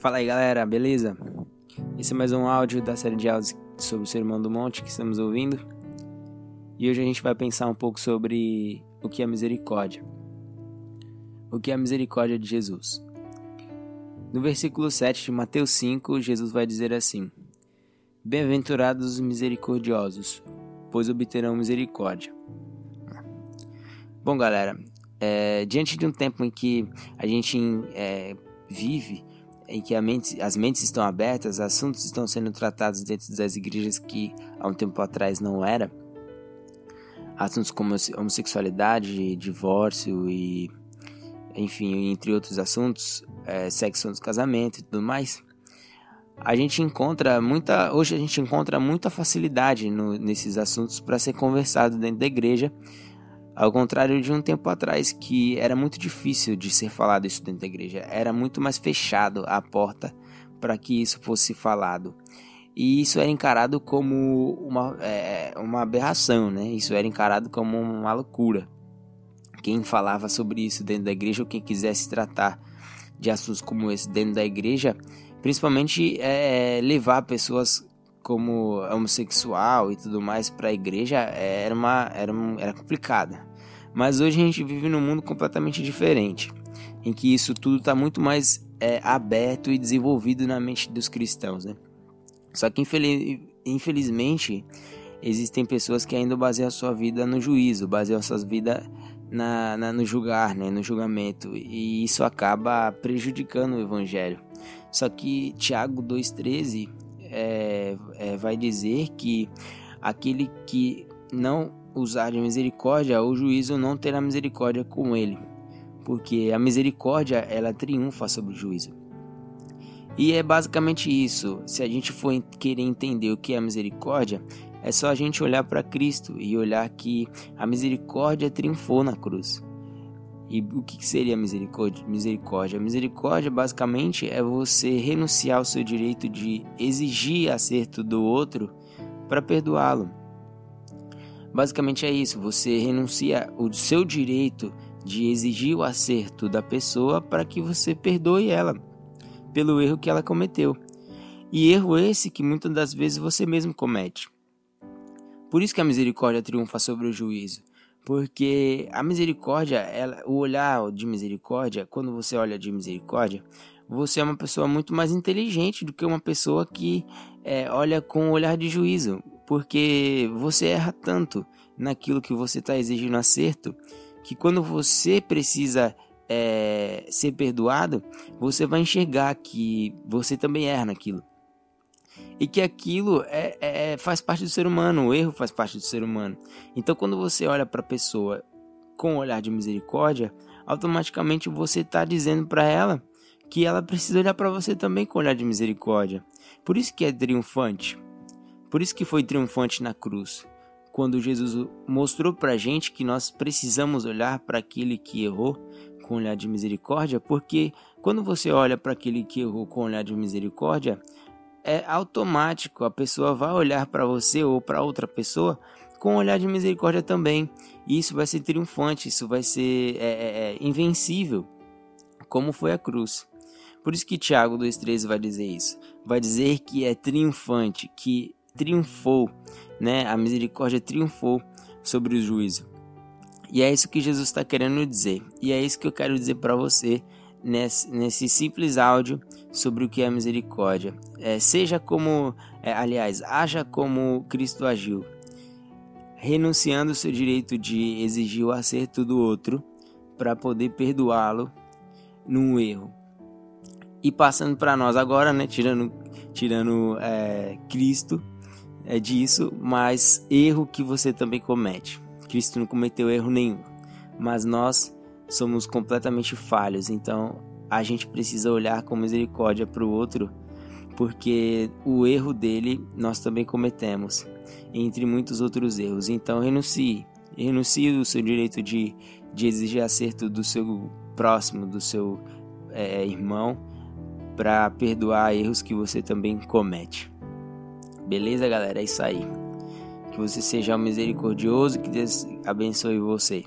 Fala aí galera, beleza? Esse é mais um áudio da série de áudios sobre o Sermão do Monte que estamos ouvindo. E hoje a gente vai pensar um pouco sobre o que é misericórdia. O que é a misericórdia de Jesus? No versículo 7 de Mateus 5, Jesus vai dizer assim: Bem-aventurados os misericordiosos, pois obterão misericórdia. Bom, galera, é, diante de um tempo em que a gente é, vive, em que mente, as mentes estão abertas, assuntos estão sendo tratados dentro das igrejas que há um tempo atrás não era, assuntos como homossexualidade, divórcio e, enfim, entre outros assuntos, é, sexo antes do casamento e tudo mais, a gente encontra muita, hoje a gente encontra muita facilidade no, nesses assuntos para ser conversado dentro da igreja ao contrário de um tempo atrás que era muito difícil de ser falado isso dentro da igreja, era muito mais fechado a porta para que isso fosse falado. E isso era encarado como uma, é, uma aberração, né? Isso era encarado como uma loucura. Quem falava sobre isso dentro da igreja ou quem quisesse tratar de assuntos como esse dentro da igreja, principalmente é, levar pessoas como homossexual e tudo mais para a igreja era uma era, era complicada. Mas hoje a gente vive num mundo completamente diferente, em que isso tudo está muito mais é, aberto e desenvolvido na mente dos cristãos, né? Só que infeliz, infelizmente existem pessoas que ainda baseiam sua vida no juízo, baseiam a sua vida na, na, no julgar, né, no julgamento, e isso acaba prejudicando o evangelho. Só que Tiago 2,13 é, é, vai dizer que aquele que não usar de misericórdia, o juízo não terá misericórdia com ele, porque a misericórdia ela triunfa sobre o juízo. E é basicamente isso. Se a gente for querer entender o que é misericórdia, é só a gente olhar para Cristo e olhar que a misericórdia triunfou na cruz. E o que seria misericórdia? Misericórdia, misericórdia basicamente é você renunciar ao seu direito de exigir acerto do outro para perdoá-lo. Basicamente é isso, você renuncia o seu direito de exigir o acerto da pessoa para que você perdoe ela pelo erro que ela cometeu. E erro esse que muitas das vezes você mesmo comete. Por isso que a misericórdia triunfa sobre o juízo. Porque a misericórdia, ela, o olhar de misericórdia, quando você olha de misericórdia, você é uma pessoa muito mais inteligente do que uma pessoa que é, olha com o olhar de juízo porque você erra tanto naquilo que você está exigindo acerto que quando você precisa é, ser perdoado, você vai enxergar que você também erra naquilo. E que aquilo é, é, faz parte do ser humano, o erro faz parte do ser humano. Então, quando você olha para a pessoa com um olhar de misericórdia, automaticamente você está dizendo para ela que ela precisa olhar para você também com um olhar de misericórdia. Por isso que é triunfante. Por isso que foi triunfante na cruz, quando Jesus mostrou para gente que nós precisamos olhar para aquele que errou com olhar de misericórdia, porque quando você olha para aquele que errou com olhar de misericórdia, é automático, a pessoa vai olhar para você ou para outra pessoa com olhar de misericórdia também. E isso vai ser triunfante, isso vai ser é, é, é invencível, como foi a cruz. Por isso que Tiago 2,13 vai dizer isso. Vai dizer que é triunfante, que triunfou, né? A misericórdia triunfou sobre o juízo. E é isso que Jesus está querendo dizer. E é isso que eu quero dizer para você nesse, nesse, simples áudio sobre o que é misericórdia. É, seja como, é, aliás, haja como Cristo agiu, renunciando o seu direito de exigir o acerto do outro para poder perdoá-lo num erro. E passando para nós agora, né, tirando, tirando é, Cristo é disso, mas erro que você também comete. Cristo não cometeu erro nenhum, mas nós somos completamente falhos, então a gente precisa olhar com misericórdia para o outro, porque o erro dele nós também cometemos, entre muitos outros erros. Então renuncie, renuncie o seu direito de, de exigir acerto do seu próximo, do seu é, irmão, para perdoar erros que você também comete. Beleza, galera? É isso aí. Que você seja misericordioso, que Deus abençoe você.